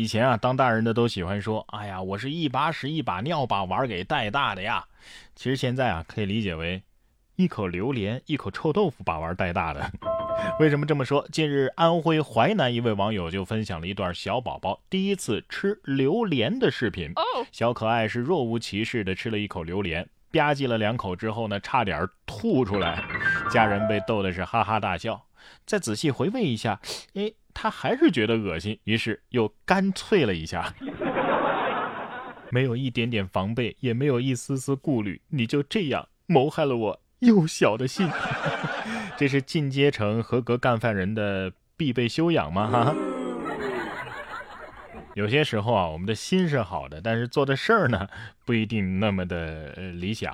以前啊，当大人的都喜欢说：“哎呀，我是一把屎一把尿把娃儿给带大的呀。”其实现在啊，可以理解为一口榴莲一口臭豆腐把娃儿带大的。为什么这么说？近日，安徽淮南一位网友就分享了一段小宝宝第一次吃榴莲的视频。小可爱是若无其事的吃了一口榴莲，吧唧了两口之后呢，差点吐出来。家人被逗的是哈哈大笑。再仔细回味一下，哎。他还是觉得恶心，于是又干脆了一下，没有一点点防备，也没有一丝丝顾虑，你就这样谋害了我幼小的心，这是进阶成合格干饭人的必备修养吗？哈。有些时候啊，我们的心是好的，但是做的事儿呢，不一定那么的理想。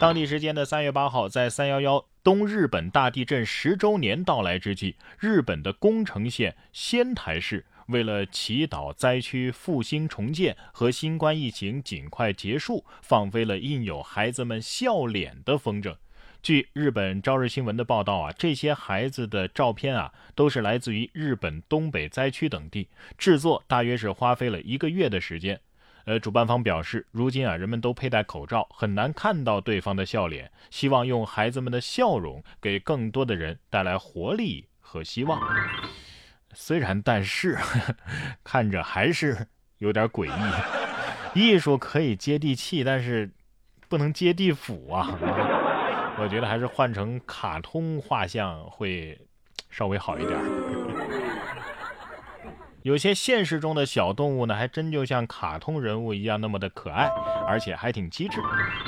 当地时间的三月八号，在三幺幺东日本大地震十周年到来之际，日本的宫城县仙台市为了祈祷灾区复兴重建和新冠疫情尽快结束，放飞了印有孩子们笑脸的风筝。据日本朝日新闻的报道啊，这些孩子的照片啊，都是来自于日本东北灾区等地，制作大约是花费了一个月的时间。呃，主办方表示，如今啊，人们都佩戴口罩，很难看到对方的笑脸，希望用孩子们的笑容给更多的人带来活力和希望。虽然，但是 看着还是有点诡异。艺术可以接地气，但是不能接地府啊。我觉得还是换成卡通画像会稍微好一点。有些现实中的小动物呢，还真就像卡通人物一样那么的可爱，而且还挺机智。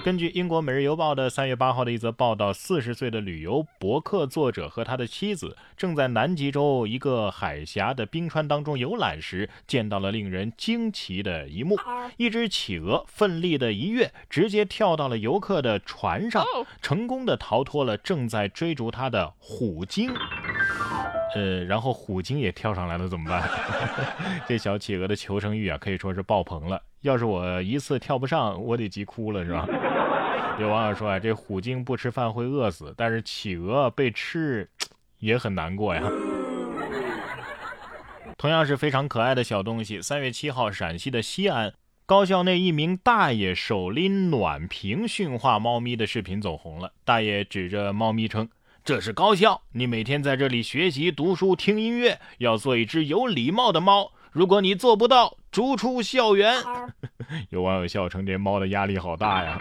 根据英国《每日邮报》的三月八号的一则报道，四十岁的旅游博客作者和他的妻子正在南极洲一个海峡的冰川当中游览时，见到了令人惊奇的一幕：一只企鹅奋力的一跃，直接跳到了游客的船上，成功的逃脱了正在追逐它的虎鲸。呃，然后虎鲸也跳上来了，怎么办？这小企鹅的求生欲啊，可以说是爆棚了。要是我一次跳不上，我得急哭了，是吧？有网友说啊，这虎鲸不吃饭会饿死，但是企鹅被吃也很难过呀。同样是非常可爱的小东西。三月七号，陕西的西安高校内一名大爷手拎暖瓶驯化猫咪的视频走红了。大爷指着猫咪称。这是高校，你每天在这里学习、读书、听音乐，要做一只有礼貌的猫。如果你做不到，逐出校园。有网友笑称：“这猫的压力好大呀！”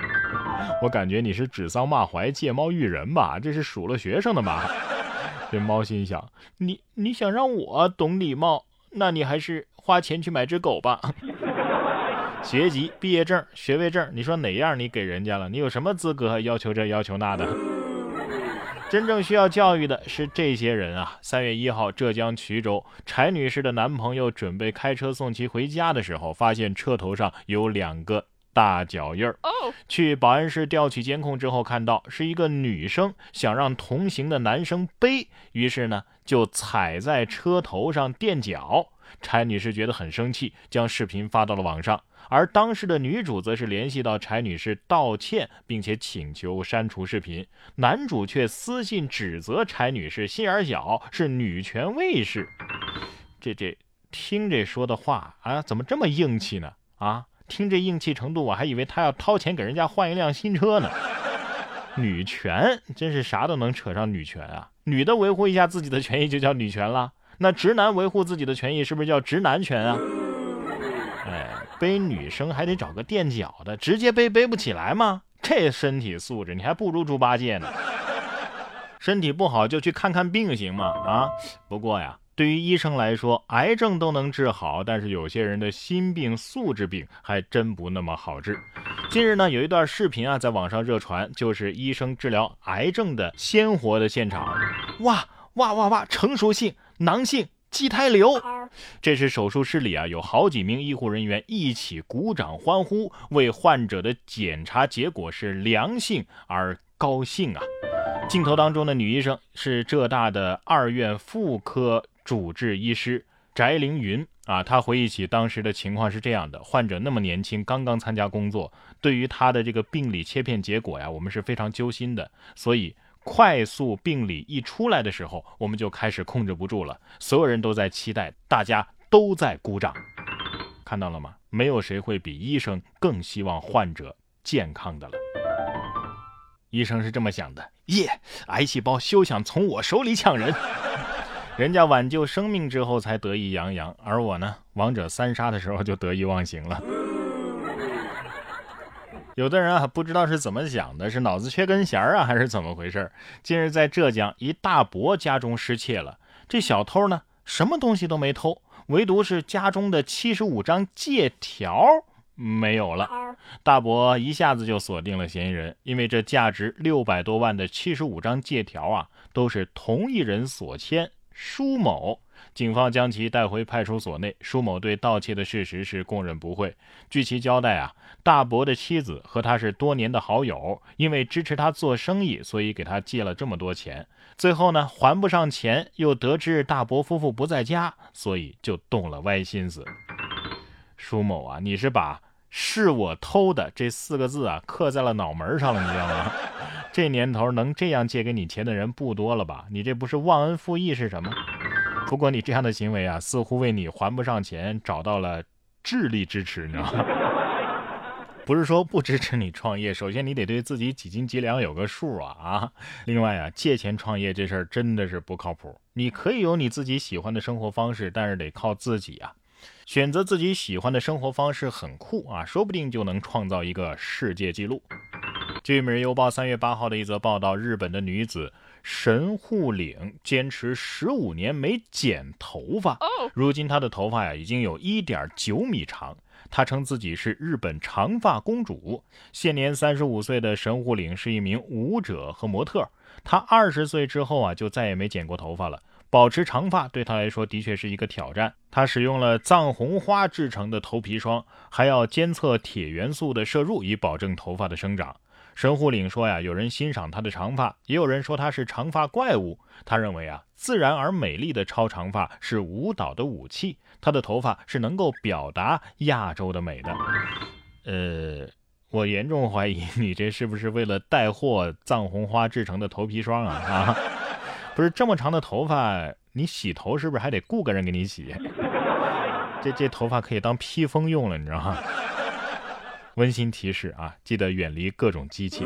我感觉你是指桑骂槐、借猫喻人吧？这是数落学生的吧？这猫心想：你你想让我懂礼貌，那你还是花钱去买只狗吧。学籍、毕业证、学位证，你说哪样你给人家了？你有什么资格要求这要求那的？真正需要教育的是这些人啊！三月一号，浙江衢州柴女士的男朋友准备开车送其回家的时候，发现车头上有两个大脚印儿。去保安室调取监控之后，看到是一个女生想让同行的男生背，于是呢就踩在车头上垫脚。柴女士觉得很生气，将视频发到了网上。而当时的女主则是联系到柴女士道歉，并且请求删除视频。男主却私信指责柴女士心眼小，是女权卫士。这这听这说的话啊，怎么这么硬气呢？啊，听这硬气程度，我还以为他要掏钱给人家换一辆新车呢。女权真是啥都能扯上女权啊！女的维护一下自己的权益就叫女权了，那直男维护自己的权益是不是叫直男权啊？背女生还得找个垫脚的，直接背背不起来吗？这身体素质你还不如猪八戒呢。身体不好就去看看病行吗？啊，不过呀，对于医生来说，癌症都能治好，但是有些人的心病、素质病还真不那么好治。近日呢，有一段视频啊在网上热传，就是医生治疗癌症的鲜活的现场。哇哇哇哇，成熟性囊性。畸胎瘤，这是手术室里啊，有好几名医护人员一起鼓掌欢呼，为患者的检查结果是良性而高兴啊！镜头当中的女医生是浙大的二院妇科主治医师翟凌云啊，她回忆起当时的情况是这样的：患者那么年轻，刚刚参加工作，对于他的这个病理切片结果呀，我们是非常揪心的，所以。快速病理一出来的时候，我们就开始控制不住了。所有人都在期待，大家都在鼓掌。看到了吗？没有谁会比医生更希望患者健康的了。医生是这么想的：耶，癌细胞休想从我手里抢人。人家挽救生命之后才得意洋洋，而我呢，王者三杀的时候就得意忘形了。有的人啊，不知道是怎么想的，是脑子缺根弦啊，还是怎么回事？近日在浙江，一大伯家中失窃了，这小偷呢，什么东西都没偷，唯独是家中的七十五张借条没有了。大伯一下子就锁定了嫌疑人，因为这价值六百多万的七十五张借条啊，都是同一人所签。舒某，警方将其带回派出所内。舒某对盗窃的事实是供认不讳。据其交代啊，大伯的妻子和他是多年的好友，因为支持他做生意，所以给他借了这么多钱。最后呢，还不上钱，又得知大伯夫妇不在家，所以就动了歪心思。舒某啊，你是把“是我偷的”这四个字啊刻在了脑门上了，你知道吗？这年头能这样借给你钱的人不多了吧？你这不是忘恩负义是什么？不过你这样的行为啊，似乎为你还不上钱找到了智力支持，你知道吗？不是说不支持你创业，首先你得对自己几斤几两有个数啊啊！另外啊，借钱创业这事儿真的是不靠谱。你可以有你自己喜欢的生活方式，但是得靠自己啊。选择自己喜欢的生活方式很酷啊，说不定就能创造一个世界纪录。据《每日邮报》三月八号的一则报道，日本的女子神户岭坚持十五年没剪头发，如今她的头发呀已经有一点九米长。她称自己是日本长发公主。现年三十五岁的神户岭是一名舞者和模特。她二十岁之后啊就再也没剪过头发了。保持长发对她来说的确是一个挑战。她使用了藏红花制成的头皮霜，还要监测铁元素的摄入，以保证头发的生长。神户岭说呀，有人欣赏他的长发，也有人说他是长发怪物。他认为啊，自然而美丽的超长发是舞蹈的武器，他的头发是能够表达亚洲的美的。呃，我严重怀疑你这是不是为了带货藏红花制成的头皮霜啊？啊，不是这么长的头发，你洗头是不是还得雇个人给你洗？这这头发可以当披风用了，你知道吗？温馨提示啊，记得远离各种机器。